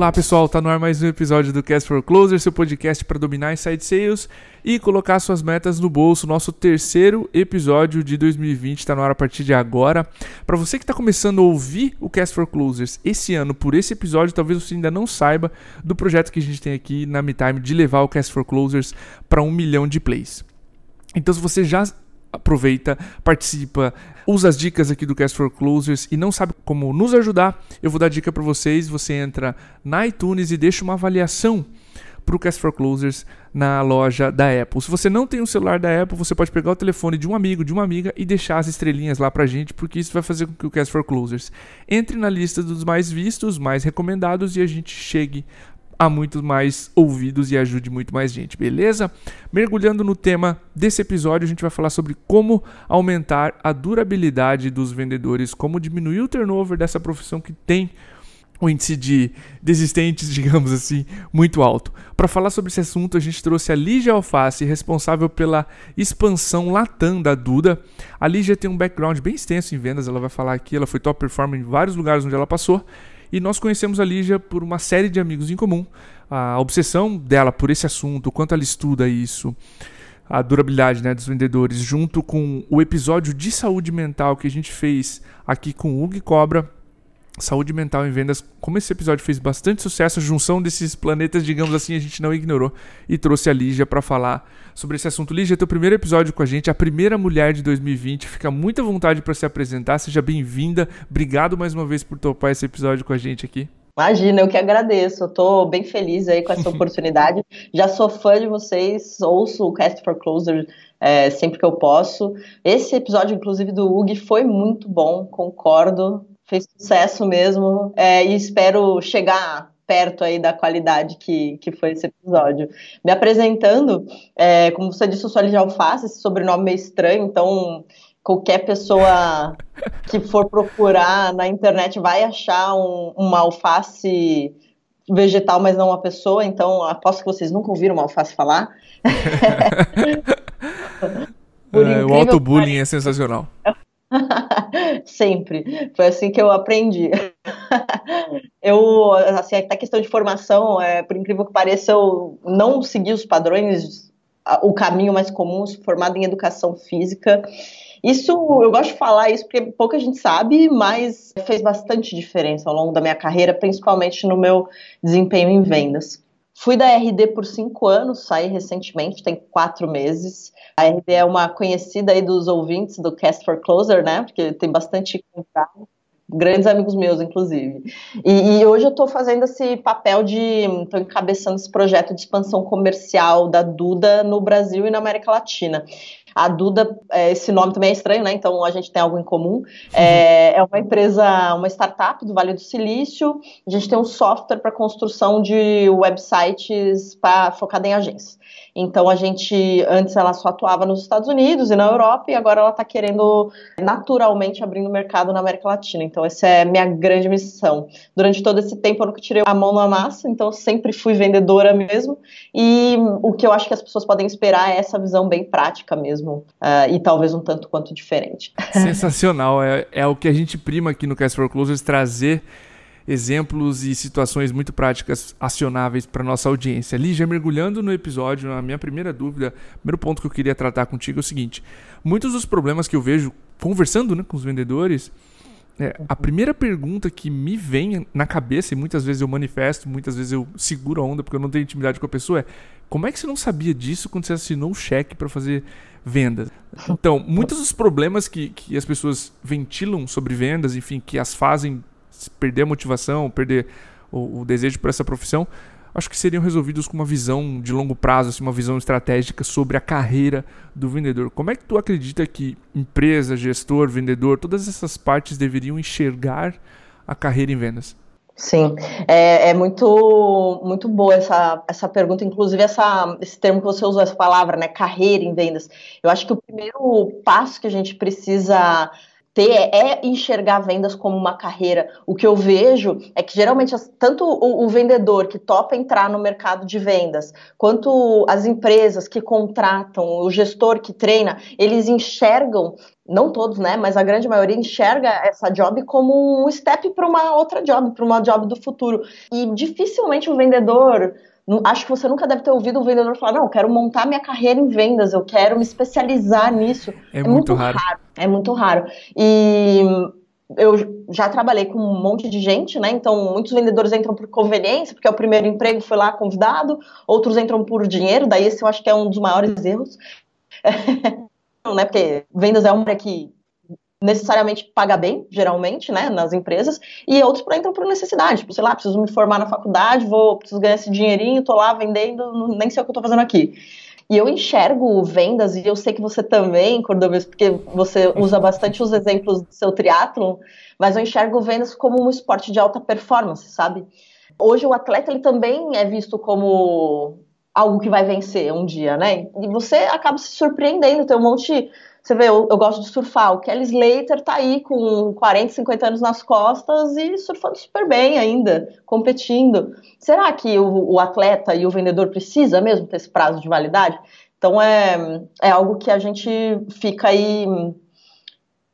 Olá pessoal, tá no ar mais um episódio do Cast for Closer, seu podcast para dominar inside sales e colocar suas metas no bolso. Nosso terceiro episódio de 2020 está no ar a partir de agora. Para você que está começando a ouvir o Cast for Closers esse ano, por esse episódio, talvez você ainda não saiba do projeto que a gente tem aqui na MeTime de levar o Cast for Closers para um milhão de plays. Então, se você já aproveita, participa, usa as dicas aqui do Cast for Closers e não sabe como nos ajudar, eu vou dar dica para vocês. Você entra na iTunes e deixa uma avaliação para o Cast for Closers na loja da Apple. Se você não tem um celular da Apple, você pode pegar o telefone de um amigo, de uma amiga e deixar as estrelinhas lá para gente, porque isso vai fazer com que o Cast for Closers entre na lista dos mais vistos, mais recomendados e a gente chegue a muito mais ouvidos e ajude muito mais gente, beleza? Mergulhando no tema desse episódio, a gente vai falar sobre como aumentar a durabilidade dos vendedores, como diminuir o turnover dessa profissão que tem o índice de desistentes, digamos assim, muito alto. Para falar sobre esse assunto, a gente trouxe a Lígia Alface, responsável pela expansão Latam da Duda. A Lígia tem um background bem extenso em vendas, ela vai falar aqui, ela foi top performer em vários lugares onde ela passou e nós conhecemos a Lígia por uma série de amigos em comum. A obsessão dela por esse assunto, o quanto ela estuda isso, a durabilidade né, dos vendedores, junto com o episódio de saúde mental que a gente fez aqui com o Hugo Cobra, saúde mental em vendas. Como esse episódio fez bastante sucesso, a junção desses planetas, digamos assim, a gente não ignorou e trouxe a Lígia para falar sobre esse assunto. Lígia, teu primeiro episódio com a gente, a primeira mulher de 2020. Fica muita vontade para se apresentar. Seja bem-vinda. Obrigado mais uma vez por topar esse episódio com a gente aqui. Imagina, eu que agradeço. Eu tô bem feliz aí com essa oportunidade. Já sou fã de vocês, ouço o Cast for Closer é, sempre que eu posso. Esse episódio, inclusive, do UG foi muito bom, concordo fez sucesso mesmo é, e espero chegar perto aí da qualidade que, que foi esse episódio. Me apresentando, é, como você disse, eu sou Ligia Alface, esse sobrenome meio estranho, então qualquer pessoa que for procurar na internet vai achar um, uma alface vegetal, mas não uma pessoa, então aposto que vocês nunca ouviram uma alface falar. é, o auto-bullying é sensacional. Sempre. Foi assim que eu aprendi. eu, assim, até questão de formação, é, por incrível que pareça, eu não segui os padrões, o caminho mais comum, formado em educação física. Isso, eu gosto de falar isso porque pouca gente sabe, mas fez bastante diferença ao longo da minha carreira, principalmente no meu desempenho em vendas. Fui da RD por cinco anos, saí recentemente, tem quatro meses. A RD é uma conhecida aí dos ouvintes do Cast for Closer, né? Porque tem bastante contato grandes amigos meus, inclusive. E, e hoje eu estou fazendo esse papel de. estou encabeçando esse projeto de expansão comercial da Duda no Brasil e na América Latina. A Duda, é, esse nome também é estranho, né? Então a gente tem algo em comum. É, é uma empresa, uma startup do Vale do Silício. A gente tem um software para construção de websites pra, focado em agências. Então a gente, antes ela só atuava nos Estados Unidos e na Europa, e agora ela está querendo naturalmente abrir no mercado na América Latina. Então essa é minha grande missão. Durante todo esse tempo eu nunca tirei a mão na massa, então sempre fui vendedora mesmo. E o que eu acho que as pessoas podem esperar é essa visão bem prática mesmo, uh, e talvez um tanto quanto diferente. Sensacional, é, é o que a gente prima aqui no Cast for Closers, trazer exemplos e situações muito práticas acionáveis para nossa audiência. Lígia, mergulhando no episódio, a minha primeira dúvida, primeiro ponto que eu queria tratar contigo é o seguinte: muitos dos problemas que eu vejo conversando né, com os vendedores, é, a primeira pergunta que me vem na cabeça, e muitas vezes eu manifesto, muitas vezes eu seguro a onda porque eu não tenho intimidade com a pessoa, é como é que você não sabia disso quando você assinou o cheque para fazer vendas? Então, muitos dos problemas que, que as pessoas ventilam sobre vendas, enfim, que as fazem perder a motivação, perder o, o, desejo por essa profissão, acho que seriam resolvidos com uma visão de longo prazo, assim, uma visão estratégica sobre a carreira do vendedor. Como é que tu acredita que empresa, gestor, vendedor, todas essas partes deveriam enxergar a carreira em vendas? Sim, é, é, muito muito boa essa, essa pergunta, inclusive essa, esse termo que você usou, essa palavra, né, carreira em vendas. Eu acho que o primeiro passo que a gente precisa ter é enxergar vendas como uma carreira. O que eu vejo é que geralmente tanto o, o, vendedor que topa entrar no mercado de vendas, quanto as empresas que contratam, o gestor que treina, eles enxergam, não todos, né, mas a grande maioria enxerga essa job como um step para uma outra job, para uma job do futuro. E dificilmente o vendedor acho que você nunca deve ter ouvido um vendedor falar: não, eu quero montar minha carreira em vendas, eu quero me especializar nisso. É, é muito, muito raro. raro. É muito raro. E eu já trabalhei com um monte de gente, né? Então, muitos vendedores entram por conveniência, porque é o primeiro emprego, foi lá convidado, outros entram por dinheiro, daí esse eu acho que é um dos maiores erros. né? Porque vendas é uma área que necessariamente paga bem, geralmente, né, nas empresas, e outros entram por necessidade, tipo, sei lá, preciso me formar na faculdade, vou, preciso ganhar esse dinheirinho, tô lá vendendo, nem sei o que eu tô fazendo aqui. E eu enxergo vendas, e eu sei que você também, Cordobes, porque você usa bastante os exemplos do seu triatlon, mas eu enxergo vendas como um esporte de alta performance, sabe? Hoje o atleta, ele também é visto como algo que vai vencer um dia, né? E você acaba se surpreendendo, tem um monte você vê, eu, eu, gosto de surfar. O Kelly Slater tá aí com 40, 50 anos nas costas e surfando super bem ainda, competindo. Será que o, o atleta e o vendedor precisa mesmo ter esse prazo de validade? Então é, é algo que a gente fica aí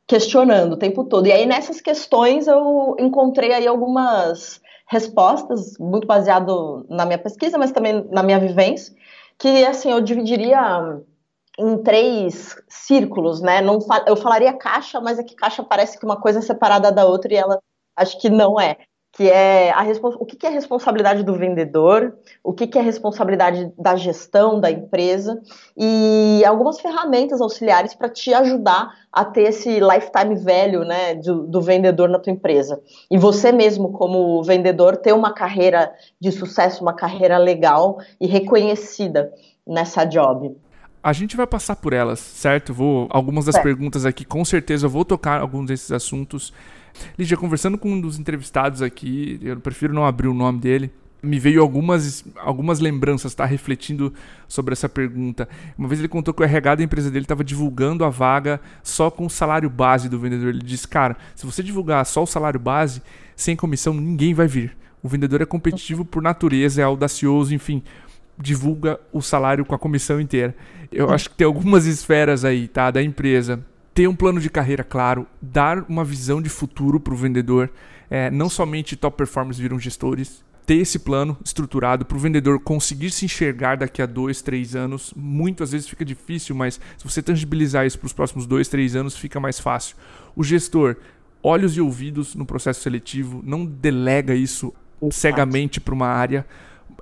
questionando o tempo todo. E aí nessas questões eu encontrei aí algumas respostas, muito baseado na minha pesquisa, mas também na minha vivência, que assim eu dividiria em três círculos, né? Não, eu falaria caixa, mas é que caixa parece que uma coisa é separada da outra e ela acho que não é. Que é a o que, que é responsabilidade do vendedor, o que, que é responsabilidade da gestão da empresa e algumas ferramentas auxiliares para te ajudar a ter esse lifetime velho né, do, do vendedor na tua empresa. E você mesmo, como vendedor, ter uma carreira de sucesso, uma carreira legal e reconhecida nessa job. A gente vai passar por elas, certo? Vou algumas das é. perguntas aqui, com certeza eu vou tocar alguns desses assuntos. Lígia, conversando com um dos entrevistados aqui, eu prefiro não abrir o nome dele, me veio algumas, algumas lembranças, tá? Refletindo sobre essa pergunta. Uma vez ele contou que o RH da empresa dele estava divulgando a vaga só com o salário base do vendedor. Ele disse, cara, se você divulgar só o salário base, sem comissão, ninguém vai vir. O vendedor é competitivo por natureza, é audacioso, enfim divulga o salário com a comissão inteira. Eu acho que tem algumas esferas aí, tá, da empresa. Ter um plano de carreira claro, dar uma visão de futuro para o vendedor. É, não somente top performers viram gestores. Ter esse plano estruturado para o vendedor conseguir se enxergar daqui a dois, três anos. Muitas vezes fica difícil, mas se você tangibilizar isso para os próximos dois, três anos, fica mais fácil. O gestor, olhos e ouvidos no processo seletivo, não delega isso cegamente para uma área.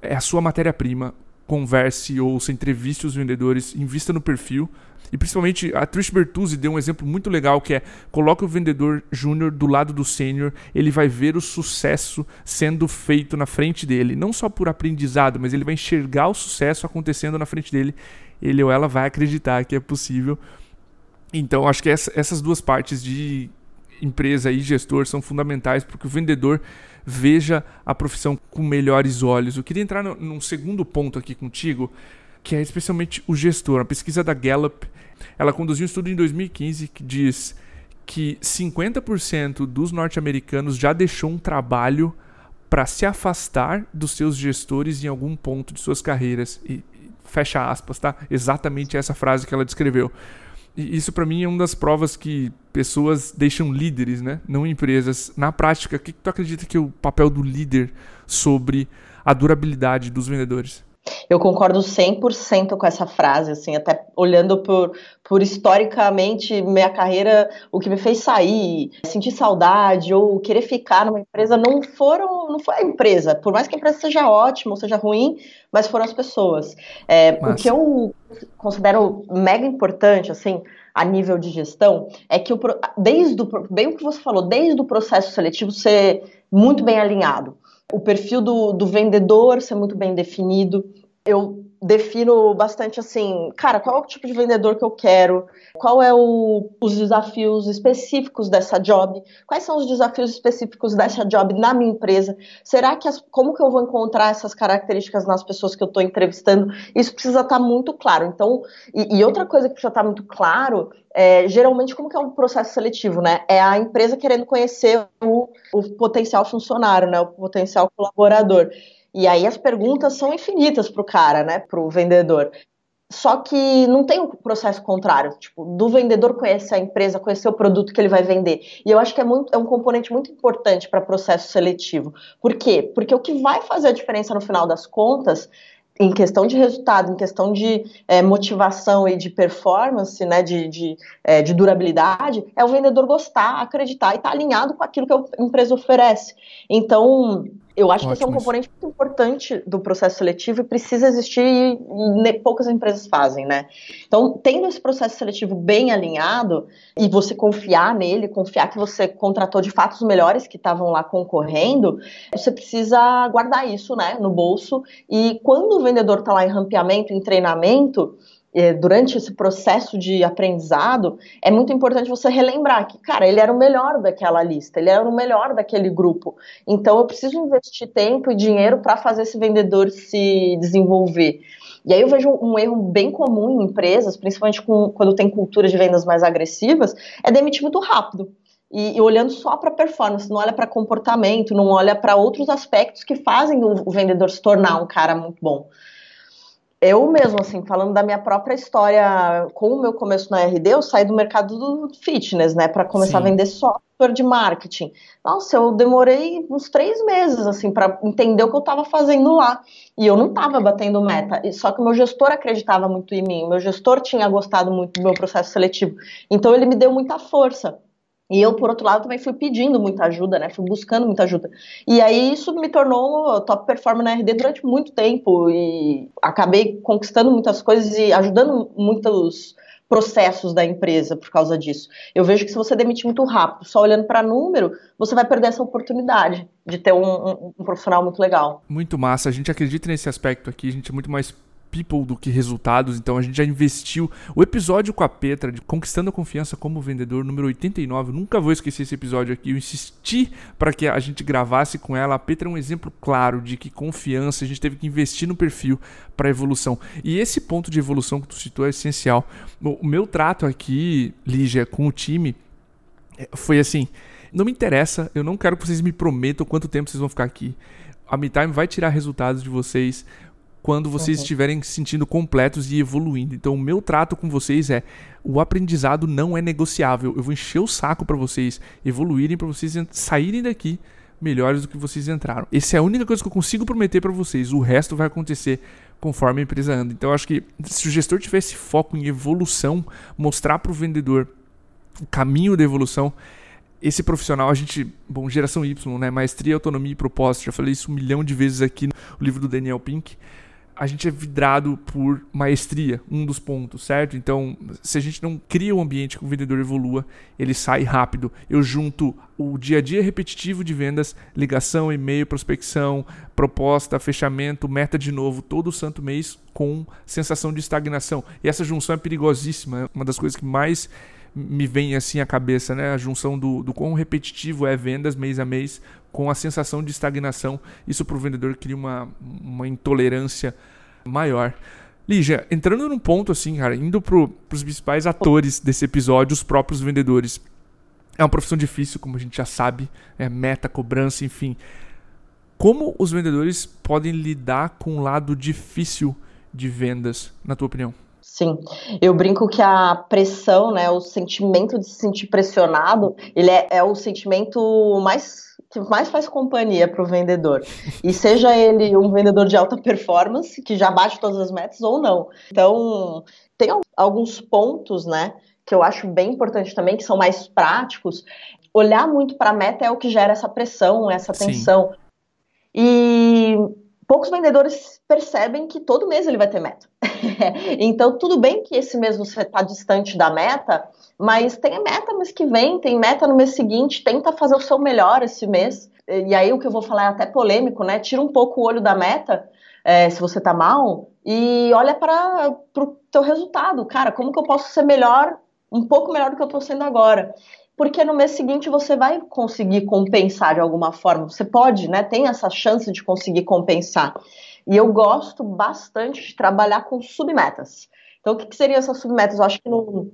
É a sua matéria-prima converse, ouça, entreviste os vendedores, invista no perfil. E principalmente a Trish Bertuzzi deu um exemplo muito legal que é coloque o vendedor júnior do lado do sênior, ele vai ver o sucesso sendo feito na frente dele, não só por aprendizado, mas ele vai enxergar o sucesso acontecendo na frente dele. Ele ou ela vai acreditar que é possível. Então acho que essa, essas duas partes de empresa e gestor são fundamentais porque o vendedor veja a profissão com melhores olhos. Eu queria entrar num segundo ponto aqui contigo, que é especialmente o gestor. A pesquisa da Gallup, ela conduziu um estudo em 2015 que diz que 50% dos norte-americanos já deixou um trabalho para se afastar dos seus gestores em algum ponto de suas carreiras. E fecha aspas, tá? Exatamente essa frase que ela descreveu. E isso para mim é uma das provas que pessoas deixam líderes, né? não empresas. Na prática, o que, que tu acredita que é o papel do líder sobre a durabilidade dos vendedores? Eu concordo 100% com essa frase, assim, até olhando por, por historicamente minha carreira, o que me fez sair, sentir saudade ou querer ficar numa empresa não foram, não foi a empresa, por mais que a empresa seja ótima ou seja ruim, mas foram as pessoas. É, o que eu considero mega importante, assim, a nível de gestão, é que o, desde o, bem o que você falou, desde o processo seletivo ser muito bem alinhado o perfil do, do vendedor ser muito bem definido, eu defino bastante assim, cara, qual é o tipo de vendedor que eu quero, qual é o, os desafios específicos dessa job, quais são os desafios específicos dessa job na minha empresa, será que as, como que eu vou encontrar essas características nas pessoas que eu estou entrevistando, isso precisa estar tá muito claro. Então, e, e outra coisa que precisa estar tá muito claro é, geralmente, como que é um processo seletivo, né? É a empresa querendo conhecer o, o potencial funcionário, né? O potencial colaborador. E aí as perguntas são infinitas para o cara, né? Para o vendedor. Só que não tem o um processo contrário, tipo, do vendedor conhecer a empresa, conhecer o produto que ele vai vender. E eu acho que é, muito, é um componente muito importante para processo seletivo. Por quê? Porque o que vai fazer a diferença no final das contas em questão de resultado, em questão de é, motivação e de performance, né, de, de, é, de, durabilidade, é o vendedor gostar, acreditar e estar tá alinhado com aquilo que a empresa oferece. Então, eu acho Ótimo. que esse é um componente muito importante do processo seletivo e precisa existir e poucas empresas fazem, né? Então, tendo esse processo seletivo bem alinhado e você confiar nele, confiar que você contratou de fato os melhores que estavam lá concorrendo, você precisa guardar isso, né, no bolso e quando o vendedor está lá em rampeamento, em treinamento, durante esse processo de aprendizado, é muito importante você relembrar que, cara, ele era o melhor daquela lista, ele era o melhor daquele grupo. Então, eu preciso investir tempo e dinheiro para fazer esse vendedor se desenvolver. E aí eu vejo um erro bem comum em empresas, principalmente com, quando tem cultura de vendas mais agressivas, é demitir muito rápido. E, e, olhando só para performance, não olha para comportamento, não olha para outros aspectos que fazem o, o, vendedor se tornar um cara muito bom eu mesmo, assim, falando da minha própria história com o meu começo na RD, eu saí do mercado do fitness, né, para começar Sim. a vender software de marketing. Nossa, eu demorei uns três meses, assim, para entender o que eu estava fazendo lá. E eu não estava batendo meta, só que o meu gestor acreditava muito em mim, o meu gestor tinha gostado muito do meu processo seletivo. Então, ele me deu muita força. E eu, por outro lado, também fui pedindo muita ajuda, né? Fui buscando muita ajuda. E aí isso me tornou top performer na RD durante muito tempo e acabei conquistando muitas coisas e ajudando muitos processos da empresa por causa disso. Eu vejo que se você demitir muito rápido, só olhando para número, você vai perder essa oportunidade de ter um, um, um profissional muito legal. Muito massa. A gente acredita nesse aspecto aqui. A gente é muito mais people do que resultados, então a gente já investiu. O episódio com a Petra, de Conquistando a Confiança como Vendedor, número 89, nunca vou esquecer esse episódio aqui. Eu insisti para que a gente gravasse com ela. A Petra é um exemplo claro de que confiança, a gente teve que investir no perfil para evolução. E esse ponto de evolução que tu citou é essencial. O meu trato aqui, Lígia, com o time, é, foi assim. Não me interessa, eu não quero que vocês me prometam quanto tempo vocês vão ficar aqui. A MeTime vai tirar resultados de vocês quando vocês uhum. estiverem se sentindo completos e evoluindo. Então, o meu trato com vocês é: o aprendizado não é negociável. Eu vou encher o saco para vocês evoluírem, para vocês saírem daqui melhores do que vocês entraram. Essa é a única coisa que eu consigo prometer para vocês. O resto vai acontecer conforme a empresa anda. Então, acho que se o gestor tivesse foco em evolução, mostrar para o vendedor o caminho da evolução, esse profissional, a gente, bom, geração Y, né? Maestria, autonomia e propósito. Já falei isso um milhão de vezes aqui no livro do Daniel Pink a gente é vidrado por maestria, um dos pontos, certo? Então, se a gente não cria um ambiente que o vendedor evolua, ele sai rápido. Eu junto o dia a dia repetitivo de vendas, ligação, e-mail, prospecção, proposta, fechamento, meta de novo, todo santo mês com sensação de estagnação. E essa junção é perigosíssima, é uma das coisas que mais me vem assim à cabeça, né? A junção do, do quão repetitivo é vendas mês a mês com a sensação de estagnação. Isso para o vendedor cria uma, uma intolerância maior. Lígia, entrando num ponto assim, cara, indo para os principais atores desse episódio, os próprios vendedores. É uma profissão difícil, como a gente já sabe, é meta, cobrança, enfim. Como os vendedores podem lidar com o lado difícil de vendas, na tua opinião? Sim, eu brinco que a pressão, né, o sentimento de se sentir pressionado, ele é, é o sentimento mais que mais faz companhia para o vendedor. E seja ele um vendedor de alta performance, que já bate todas as metas, ou não. Então, tem alguns pontos, né, que eu acho bem importante também, que são mais práticos. Olhar muito para a meta é o que gera essa pressão, essa tensão. Sim. E poucos vendedores percebem que todo mês ele vai ter meta. então, tudo bem que esse mês você está distante da meta, mas tem meta mês que vem, tem meta no mês seguinte, tenta fazer o seu melhor esse mês, e aí o que eu vou falar é até polêmico, né? Tira um pouco o olho da meta, é, se você tá mal, e olha para o teu resultado. Cara, como que eu posso ser melhor, um pouco melhor do que eu tô sendo agora? Porque no mês seguinte você vai conseguir compensar de alguma forma. Você pode, né? Tem essa chance de conseguir compensar. E eu gosto bastante de trabalhar com submetas. Então, o que, que seriam essas submetas? Eu acho que no,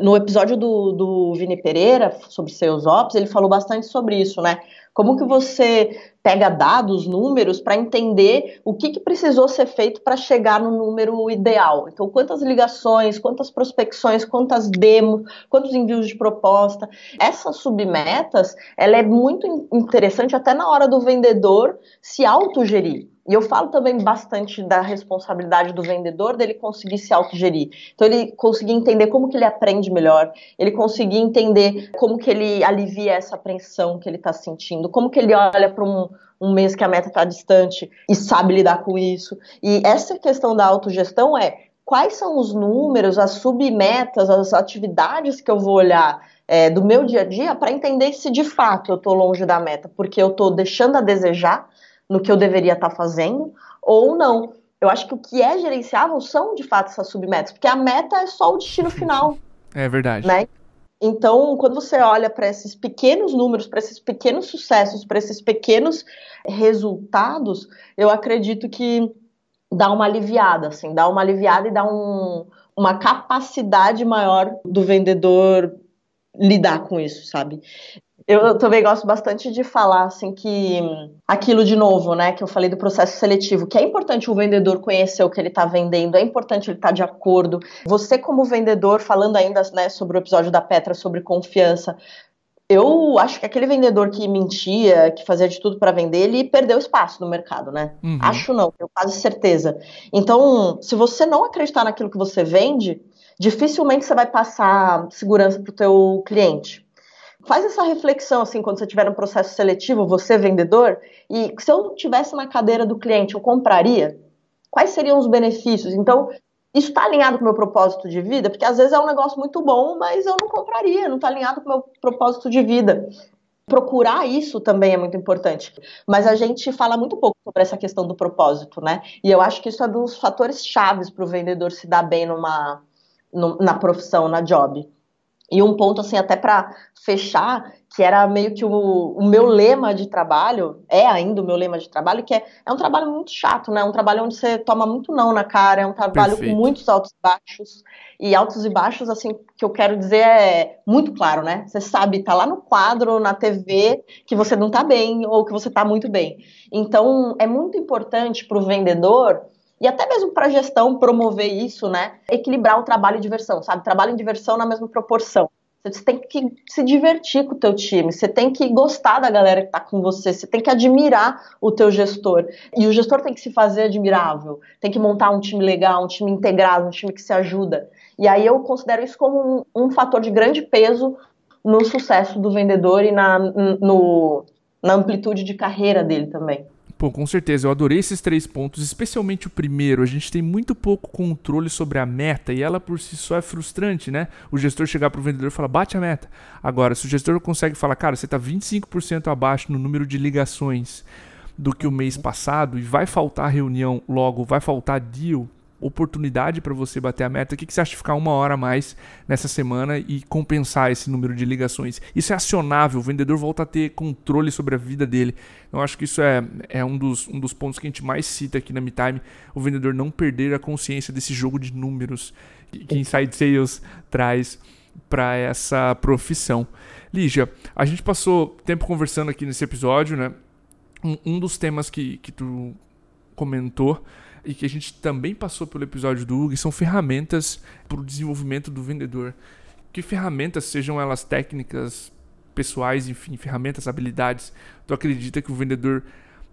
no episódio do, do Vini Pereira, sobre seus ops, ele falou bastante sobre isso, né? Como que você pega dados, números, para entender o que, que precisou ser feito para chegar no número ideal. Então, quantas ligações, quantas prospecções, quantas demos, quantos envios de proposta. Essas submetas, ela é muito interessante até na hora do vendedor se autogerir. E eu falo também bastante da responsabilidade do vendedor dele conseguir se autogerir. Então ele conseguir entender como que ele aprende melhor, ele conseguir entender como que ele alivia essa apreensão que ele está sentindo, como que ele olha para um, um mês que a meta está distante e sabe lidar com isso. E essa questão da autogestão é quais são os números, as submetas, as atividades que eu vou olhar é, do meu dia a dia para entender se de fato eu estou longe da meta, porque eu estou deixando a desejar no que eu deveria estar tá fazendo, ou não. Eu acho que o que é gerenciável são, de fato, essas submetas, porque a meta é só o destino final. É verdade. Né? Então, quando você olha para esses pequenos números, para esses pequenos sucessos, para esses pequenos resultados, eu acredito que dá uma aliviada, assim, dá uma aliviada e dá um, uma capacidade maior do vendedor lidar com isso, sabe? Eu também gosto bastante de falar assim que aquilo de novo, né, que eu falei do processo seletivo, que é importante o vendedor conhecer o que ele está vendendo, é importante ele estar tá de acordo. Você como vendedor, falando ainda né, sobre o episódio da Petra sobre confiança, eu acho que aquele vendedor que mentia, que fazia de tudo para vender, ele perdeu espaço no mercado, né? Uhum. Acho não, tenho quase certeza. Então, se você não acreditar naquilo que você vende, dificilmente você vai passar segurança para o teu cliente faz essa reflexão assim quando você tiver um processo seletivo, você vendedor, e se eu tivesse na cadeira do cliente, eu compraria? Quais seriam os benefícios? Então, isso está alinhado com o meu propósito de vida? Porque às vezes é um negócio muito bom, mas eu não compraria, não está alinhado com o meu propósito de vida. Procurar isso também é muito importante. Mas a gente fala muito pouco sobre essa questão do propósito, né? E eu acho que isso é um dos fatores chaves para o vendedor se dar bem numa, na profissão, na job. E um ponto, assim, até para fechar, que era meio que o, o, meu lema de trabalho, é ainda o meu lema de trabalho, que é, é um trabalho muito chato, né? É um trabalho onde você toma muito não na cara, é um trabalho Perfeito. com muitos altos e baixos. E altos e baixos, assim, que eu quero dizer é muito claro, né? Você sabe, tá lá no quadro, na TV, que você não tá bem ou que você tá muito bem. Então, é muito importante para o vendedor e até mesmo para a gestão promover isso, né? Equilibrar o trabalho e diversão, sabe? Trabalho e diversão na mesma proporção. Você tem que se divertir com o teu time, você tem que gostar da galera que está com você, você tem que admirar o teu gestor. E o gestor tem que se fazer admirável, tem que montar um time legal, um time integrado, um time que se ajuda. E aí eu considero isso como um, um fator de grande peso no sucesso do vendedor e na, no, na amplitude de carreira dele também. Pô, com certeza, eu adorei esses três pontos, especialmente o primeiro. A gente tem muito pouco controle sobre a meta e ela por si só é frustrante, né? O gestor chegar pro vendedor e falar, bate a meta. Agora, se o gestor consegue falar, cara, você tá 25% abaixo no número de ligações do que o mês passado e vai faltar reunião logo, vai faltar deal, oportunidade para você bater a meta, o que, que você acha de ficar uma hora a mais nessa semana e compensar esse número de ligações? Isso é acionável, o vendedor volta a ter controle sobre a vida dele. Eu acho que isso é, é um, dos, um dos pontos que a gente mais cita aqui na MeTime, o vendedor não perder a consciência desse jogo de números que Inside Sales traz para essa profissão. Lígia, a gente passou tempo conversando aqui nesse episódio, né? Um, um dos temas que, que tu comentou e que a gente também passou pelo episódio do Hugo são ferramentas para o desenvolvimento do vendedor. Que ferramentas, sejam elas técnicas, pessoais, enfim, ferramentas, habilidades, tu acredita que o vendedor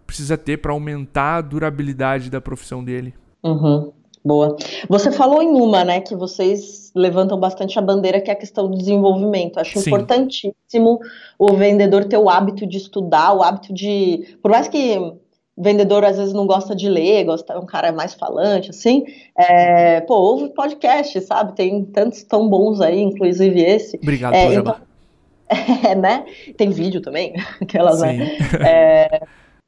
precisa ter para aumentar a durabilidade da profissão dele? Uhum. Boa. Você falou em uma, né, que vocês levantam bastante a bandeira, que é a questão do desenvolvimento. Acho Sim. importantíssimo o vendedor ter o hábito de estudar, o hábito de. Por mais que vendedor às vezes não gosta de ler, gosta, é um cara mais falante, assim, é, pô, ouve podcast, sabe? Tem tantos tão bons aí, inclusive esse. Obrigado é, então, É, né? Tem vídeo também, aquelas, né? É,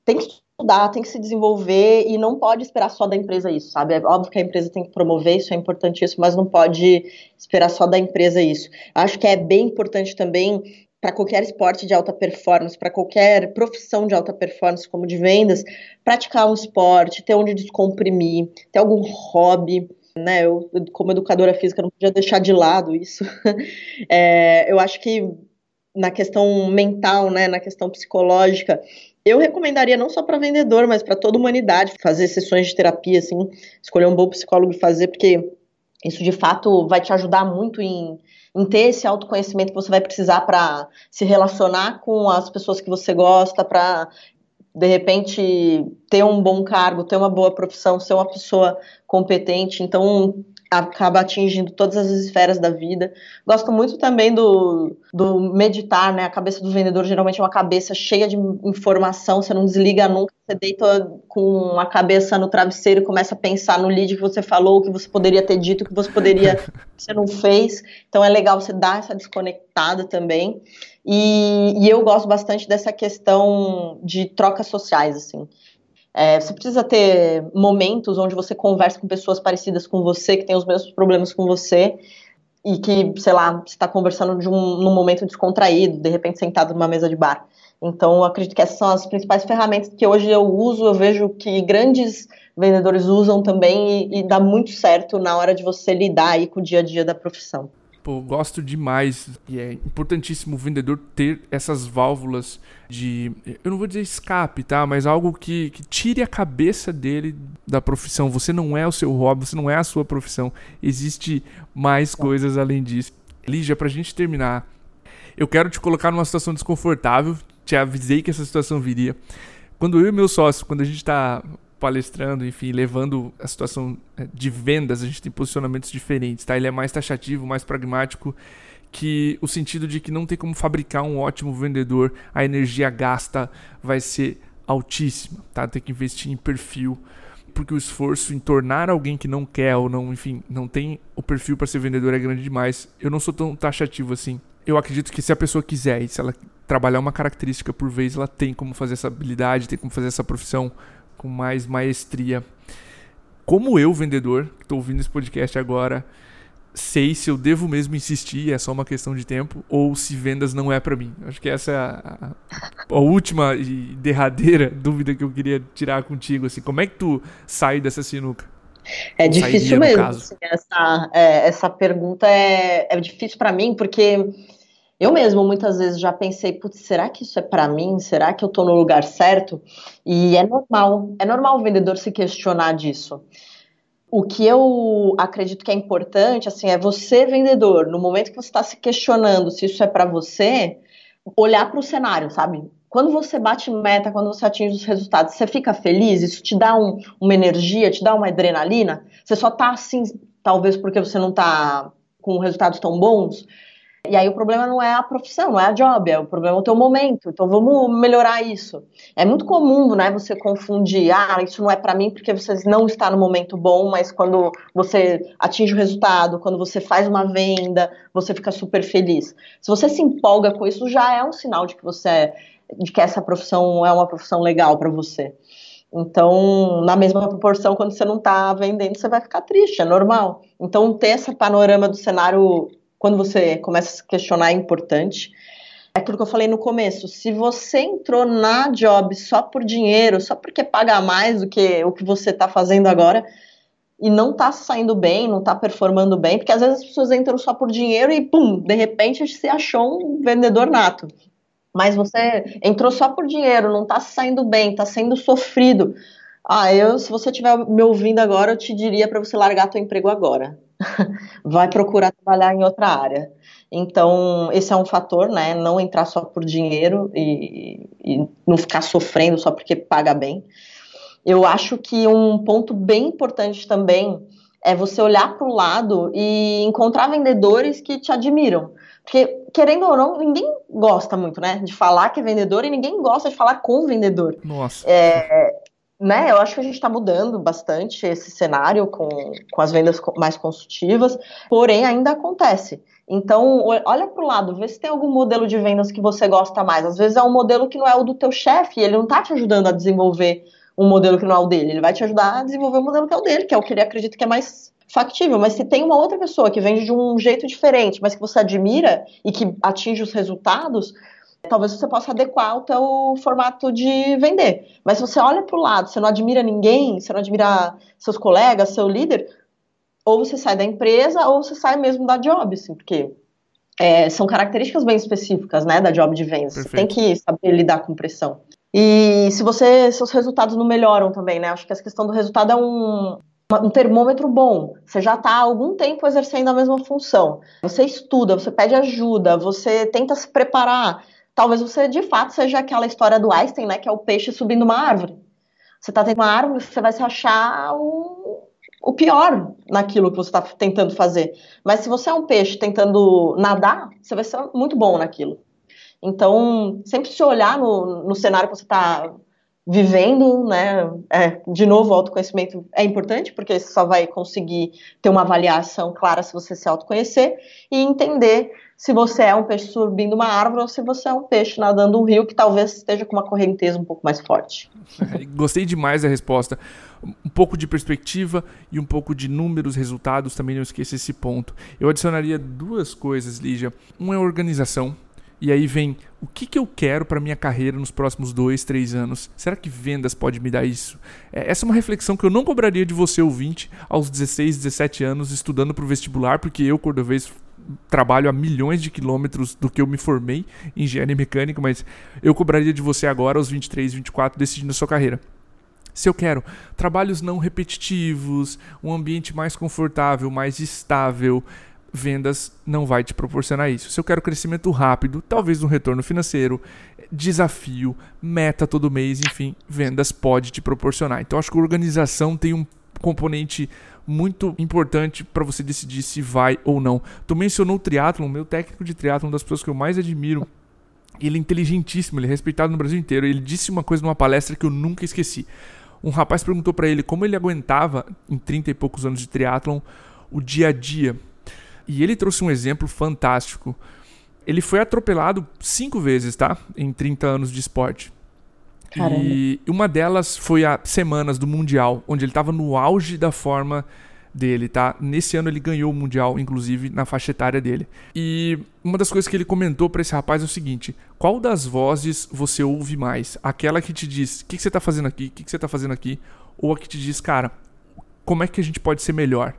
tem que estudar, tem que se desenvolver e não pode esperar só da empresa isso, sabe? É óbvio que a empresa tem que promover isso, é importantíssimo, mas não pode esperar só da empresa isso. Acho que é bem importante também para qualquer esporte de alta performance, para qualquer profissão de alta performance, como de vendas, praticar um esporte, ter onde descomprimir, ter algum hobby. Né, eu, como educadora física, não podia deixar de lado isso. É, eu acho que na questão mental, né, na questão psicológica, eu recomendaria não só para vendedor, mas para toda a humanidade fazer sessões de terapia, assim, escolher um bom psicólogo e fazer, porque isso de fato vai te ajudar muito em, em ter esse autoconhecimento que você vai precisar para se relacionar com as pessoas que você gosta, para de repente ter um bom cargo, ter uma boa profissão, ser uma pessoa competente. Então, acaba atingindo todas as esferas da vida. Gosto muito também do, do meditar, né? A cabeça do vendedor geralmente é uma cabeça cheia de informação, você não desliga nunca, você deita com a cabeça no travesseiro e começa a pensar no lead que você falou, o que você poderia ter dito, o que você poderia, que você não fez. Então é legal você dar essa desconectada também. E, e eu gosto bastante dessa questão de trocas sociais, assim. É, você precisa ter momentos onde você conversa com pessoas parecidas com você, que têm os mesmos problemas com você, e que, sei lá, você está conversando de um, num momento descontraído, de repente sentado numa mesa de bar. Então, eu acredito que essas são as principais ferramentas que hoje eu uso, eu vejo que grandes vendedores usam também e, e dá muito certo na hora de você lidar aí com o dia a dia da profissão. Pô, gosto demais. E é importantíssimo o vendedor ter essas válvulas de. Eu não vou dizer escape, tá? Mas algo que, que tire a cabeça dele da profissão. Você não é o seu hobby, você não é a sua profissão. Existe mais coisas além disso. Lígia, pra gente terminar, eu quero te colocar numa situação desconfortável. Te avisei que essa situação viria. Quando eu e meu sócio, quando a gente tá palestrando, enfim, levando a situação é, de vendas, a gente tem posicionamentos diferentes, tá? Ele é mais taxativo, mais pragmático, que o sentido de que não tem como fabricar um ótimo vendedor, a energia gasta vai ser altíssima, tá? Tem que investir em perfil, porque o esforço em tornar alguém que não quer ou não, enfim, não tem o perfil para ser vendedor é grande demais. Eu não sou tão taxativo assim. Eu acredito que se a pessoa quiser e se ela trabalhar uma característica por vez, ela tem como fazer essa habilidade, tem como fazer essa profissão com mais maestria. Como eu, vendedor, que estou ouvindo esse podcast agora, sei se eu devo mesmo insistir, é só uma questão de tempo, ou se vendas não é para mim. Acho que essa é a, a, a, última e derradeira dúvida que eu queria tirar contigo. Assim, como é que tu sai dessa sinuca? É difícil mesmo. Assim, essa, é, essa pergunta é, é difícil para mim, porque eu mesmo muitas vezes já pensei, putz, será que isso é para mim? Será que eu estou no lugar certo? E é normal, é normal o vendedor se questionar disso. O que eu acredito que é importante, assim, é você vendedor, no momento que você está se questionando se isso é para você, olhar para o cenário, sabe? Quando você bate meta, quando você atinge os resultados, você fica feliz? Isso te dá um, uma energia, te dá uma adrenalina? Você só tá assim, talvez porque você não tá com resultados tão bons? E aí o problema não é a profissão, não é a job, é o problema é o teu momento. Então vamos melhorar isso. É muito comum, né, você confundir, ah, isso não é para mim porque você não está no momento bom, mas quando você atinge o resultado, quando você faz uma venda, você fica super feliz. Se você se empolga com isso, já é um sinal de que você é, de que essa profissão é uma profissão legal para você. Então, na mesma proporção, quando você não está vendendo, você vai ficar triste, é normal. Então, ter esse panorama do cenário quando você começa a se questionar é importante. É aquilo que eu falei no começo, se você entrou na job só por dinheiro, só porque paga mais do que o que você está fazendo agora, e não está saindo bem, não está performando bem, porque às vezes as pessoas entram só por dinheiro e, pum, de repente você achou um vendedor nato. Mas você entrou só por dinheiro, não está saindo bem, está sendo sofrido. Ah, eu, se você estiver me ouvindo agora, eu te diria para você largar teu emprego agora. vai procurar trabalhar em outra área. Então, esse é um fator, né? Não entrar só por dinheiro e, e não ficar sofrendo só porque paga bem. Eu acho que um ponto bem importante também é você olhar para o lado e encontrar vendedores que te admiram. Porque, querendo ou não, ninguém gosta muito, né? De falar que é vendedor e ninguém gosta de falar com vendedor. Nossa. É, né, eu acho que a gente está mudando bastante esse cenário com, com as vendas mais consultivas, porém ainda acontece. Então, olha para o lado, vê se tem algum modelo de vendas que você gosta mais. Às vezes é um modelo que não é o do teu chefe, ele não está te ajudando a desenvolver um modelo que não é o dele, ele vai te ajudar a desenvolver um modelo que é o dele, que é o que ele acredita que é mais factível. Mas se tem uma outra pessoa que vende de um jeito diferente, mas que você admira e que atinge os resultados, talvez você possa adequar o teu formato de vender. Mas se você olha para o lado, você não admira ninguém, você não admira seus colegas, seu líder, ou você sai da empresa ou você sai mesmo da job, assim, porque é, são características bem específicas, né, da job de vendas. Você tem que saber lidar com pressão. E se você, seus resultados não melhoram também, né? Acho que essa questão do resultado é um, um termômetro bom. Você já está há algum tempo exercendo a mesma função. Você estuda, você pede ajuda, você tenta se preparar. Talvez você de fato seja aquela história do Einstein, né? Que é o peixe subindo uma árvore. Você está tendo uma árvore, você vai se achar um, o pior naquilo que você está tentando fazer. Mas se você é um peixe tentando nadar, você vai ser muito bom naquilo. Então, sempre se olhar no, no cenário que você está vivendo, né? É, de novo, o autoconhecimento é importante, porque você só vai conseguir ter uma avaliação clara se você se autoconhecer e entender se você é um peixe subindo uma árvore ou se você é um peixe nadando um rio que talvez esteja com uma correnteza um pouco mais forte. Gostei demais da resposta. Um pouco de perspectiva e um pouco de números, resultados, também não esqueça esse ponto. Eu adicionaria duas coisas, Lígia. Um é organização, e aí vem o que, que eu quero para minha carreira nos próximos dois, três anos. Será que vendas pode me dar isso? É, essa é uma reflexão que eu não cobraria de você, ouvinte, aos 16, 17 anos, estudando para o vestibular, porque eu, cordovez, trabalho a milhões de quilômetros do que eu me formei em engenharia mecânica, mas eu cobraria de você agora, aos 23, 24, decidindo a sua carreira. Se eu quero trabalhos não repetitivos, um ambiente mais confortável, mais estável, vendas não vai te proporcionar isso. Se eu quero crescimento rápido, talvez um retorno financeiro, desafio, meta todo mês, enfim, vendas pode te proporcionar. Então acho que a organização tem um componente muito importante para você decidir se vai ou não. Tu mencionou o triatlon, meu técnico de triatlon, uma das pessoas que eu mais admiro. Ele é inteligentíssimo, ele é respeitado no Brasil inteiro. Ele disse uma coisa numa palestra que eu nunca esqueci. Um rapaz perguntou para ele como ele aguentava em 30 e poucos anos de triatlon o dia a dia. E ele trouxe um exemplo fantástico. Ele foi atropelado cinco vezes, tá? Em 30 anos de esporte. Caramba. E uma delas foi a semanas do Mundial, onde ele estava no auge da forma dele, tá? Nesse ano ele ganhou o Mundial, inclusive, na faixa etária dele. E uma das coisas que ele comentou para esse rapaz é o seguinte: qual das vozes você ouve mais? Aquela que te diz, o que, que, você tá fazendo aqui? O que, que você tá fazendo aqui? Ou a que te diz, cara, como é que a gente pode ser melhor?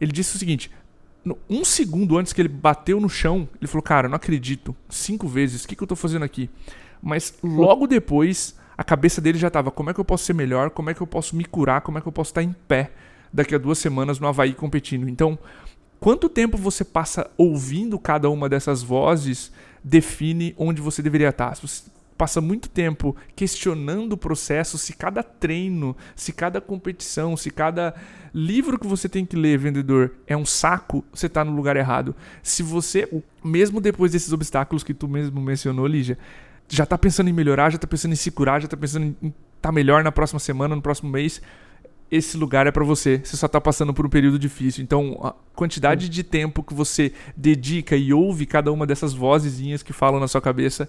Ele disse o seguinte: um segundo antes que ele bateu no chão, ele falou, cara, não acredito, cinco vezes, o que, que eu tô fazendo aqui? Mas logo depois a cabeça dele já estava: como é que eu posso ser melhor? Como é que eu posso me curar? Como é que eu posso estar em pé daqui a duas semanas no Havaí competindo? Então, quanto tempo você passa ouvindo cada uma dessas vozes define onde você deveria estar. Se você passa muito tempo questionando o processo, se cada treino, se cada competição, se cada livro que você tem que ler, vendedor, é um saco, você está no lugar errado. Se você, mesmo depois desses obstáculos que tu mesmo mencionou, Lígia, já tá pensando em melhorar, já tá pensando em se curar, já tá pensando em estar tá melhor na próxima semana, no próximo mês, esse lugar é para você. Você só tá passando por um período difícil. Então, a quantidade de tempo que você dedica e ouve cada uma dessas vozezinhas que falam na sua cabeça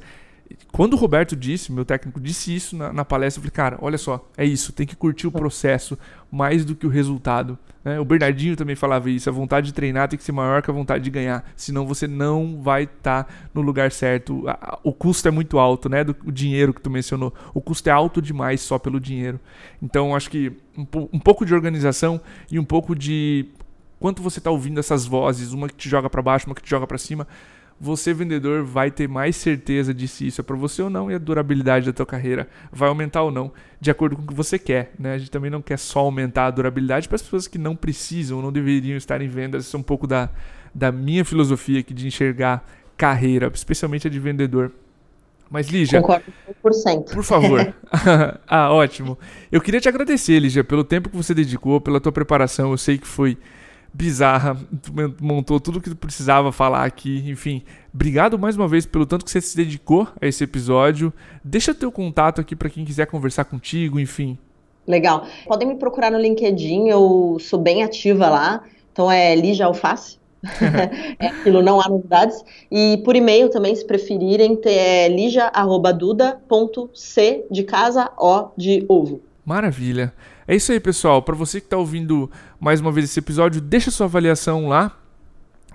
quando o Roberto disse, meu técnico disse isso na, na, palestra, eu falei, cara, olha só, é isso, tem que curtir o processo mais do que o resultado. Né? O Bernardinho também falava isso, a vontade de treinar tem que ser maior que a vontade de ganhar, senão você não vai estar tá no lugar certo. O custo é muito alto, né? Do dinheiro que tu mencionou. O custo é alto demais só pelo dinheiro. Então, acho que um, um pouco de organização e um pouco de quanto você está ouvindo essas vozes, uma que te joga para baixo, uma que te joga para cima você vendedor vai ter mais certeza de se isso é para você ou não e a durabilidade da tua carreira vai aumentar ou não, de acordo com o que você quer, né? A gente também não quer só aumentar a durabilidade para as pessoas que não precisam, não deveriam estar em vendas. Isso é um pouco da, da minha filosofia aqui de enxergar carreira, especialmente a de vendedor. Mas, Lígia. Concordo 100%. Por favor. ah, ótimo. Eu queria te agradecer, Lígia, pelo tempo que você dedicou, pela tua preparação. Eu sei que foi bizarra, montou tudo que precisava falar aqui, enfim. Obrigado mais uma vez pelo tanto que você se dedicou a esse episódio. Deixa teu contato aqui para quem quiser conversar contigo, enfim. Legal. Podem me procurar no LinkedIn, eu sou bem ativa lá. Então é Lígia Alface. é aquilo, não há novidades. E por e-mail também, se preferirem, é lija.duda.c de casa, O de ovo. Maravilha. É isso aí, pessoal. Para você que está ouvindo mais uma vez esse episódio, deixa sua avaliação lá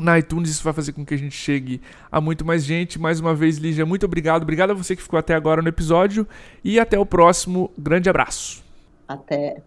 na iTunes. Isso vai fazer com que a gente chegue a muito mais gente. Mais uma vez, Lígia, muito obrigado. Obrigado a você que ficou até agora no episódio. E até o próximo. Grande abraço. Até.